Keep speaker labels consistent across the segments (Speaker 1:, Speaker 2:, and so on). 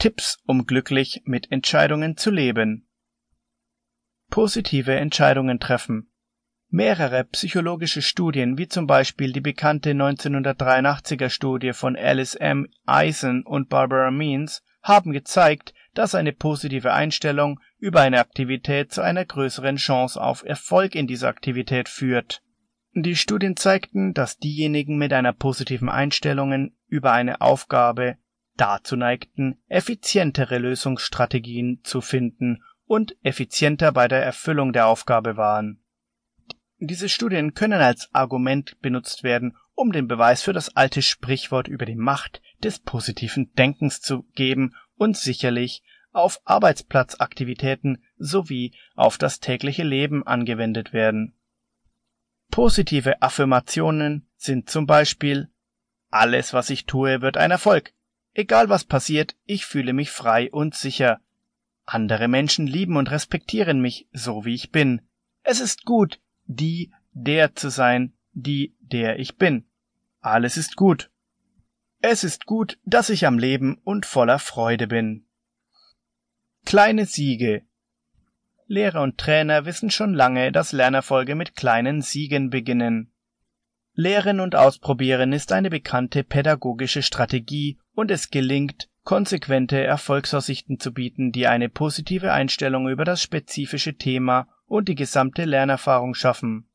Speaker 1: Tipps, um glücklich mit Entscheidungen zu leben. Positive Entscheidungen treffen. Mehrere psychologische Studien, wie zum Beispiel die bekannte 1983er Studie von Alice M. Eisen und Barbara Means, haben gezeigt, dass eine positive Einstellung über eine Aktivität zu einer größeren Chance auf Erfolg in dieser Aktivität führt. Die Studien zeigten, dass diejenigen mit einer positiven Einstellung über eine Aufgabe dazu neigten, effizientere Lösungsstrategien zu finden und effizienter bei der Erfüllung der Aufgabe waren. Diese Studien können als Argument benutzt werden, um den Beweis für das alte Sprichwort über die Macht des positiven Denkens zu geben und sicherlich auf Arbeitsplatzaktivitäten sowie auf das tägliche Leben angewendet werden. Positive Affirmationen sind zum Beispiel Alles, was ich tue, wird ein Erfolg. Egal was passiert, ich fühle mich frei und sicher. Andere Menschen lieben und respektieren mich, so wie ich bin. Es ist gut, die, der zu sein, die, der ich bin. Alles ist gut. Es ist gut, dass ich am Leben und voller Freude bin. Kleine Siege Lehrer und Trainer wissen schon lange, dass Lernerfolge mit kleinen Siegen beginnen. Lehren und Ausprobieren ist eine bekannte pädagogische Strategie und es gelingt, konsequente Erfolgsaussichten zu bieten, die eine positive Einstellung über das spezifische Thema und die gesamte Lernerfahrung schaffen.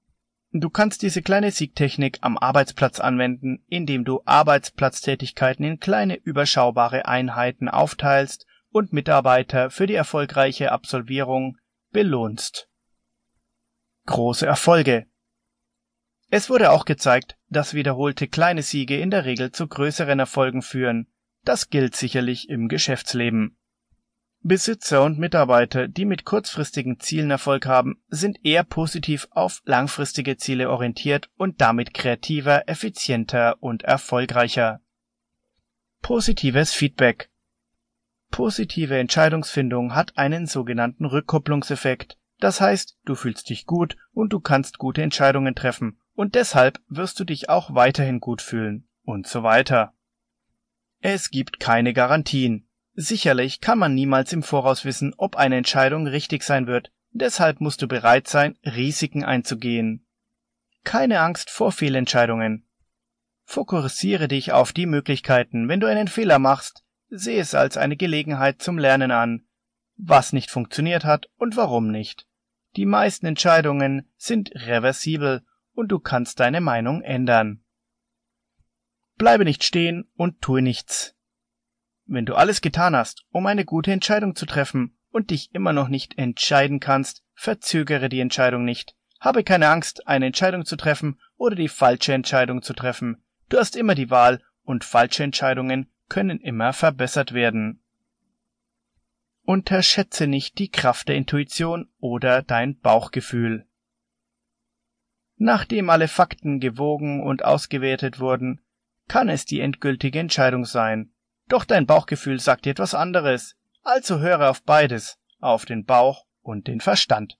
Speaker 1: Du kannst diese kleine Siegtechnik am Arbeitsplatz anwenden, indem du Arbeitsplatztätigkeiten in kleine überschaubare Einheiten aufteilst und Mitarbeiter für die erfolgreiche Absolvierung belohnst. Große Erfolge. Es wurde auch gezeigt, dass wiederholte kleine Siege in der Regel zu größeren Erfolgen führen. Das gilt sicherlich im Geschäftsleben. Besitzer und Mitarbeiter, die mit kurzfristigen Zielen Erfolg haben, sind eher positiv auf langfristige Ziele orientiert und damit kreativer, effizienter und erfolgreicher. Positives Feedback Positive Entscheidungsfindung hat einen sogenannten Rückkopplungseffekt. Das heißt, du fühlst dich gut und du kannst gute Entscheidungen treffen und deshalb wirst du dich auch weiterhin gut fühlen und so weiter. Es gibt keine Garantien. Sicherlich kann man niemals im Voraus wissen, ob eine Entscheidung richtig sein wird, deshalb musst du bereit sein, Risiken einzugehen. Keine Angst vor Fehlentscheidungen. Fokussiere dich auf die Möglichkeiten, wenn du einen Fehler machst, Sehe es als eine Gelegenheit zum Lernen an, was nicht funktioniert hat und warum nicht. Die meisten Entscheidungen sind reversibel und du kannst deine Meinung ändern. Bleibe nicht stehen und tue nichts. Wenn du alles getan hast, um eine gute Entscheidung zu treffen und dich immer noch nicht entscheiden kannst, verzögere die Entscheidung nicht. Habe keine Angst, eine Entscheidung zu treffen oder die falsche Entscheidung zu treffen. Du hast immer die Wahl und falsche Entscheidungen können immer verbessert werden. Unterschätze nicht die Kraft der Intuition oder dein Bauchgefühl. Nachdem alle Fakten gewogen und ausgewertet wurden, kann es die endgültige Entscheidung sein. Doch dein Bauchgefühl sagt dir etwas anderes, also höre auf beides, auf den Bauch und den Verstand.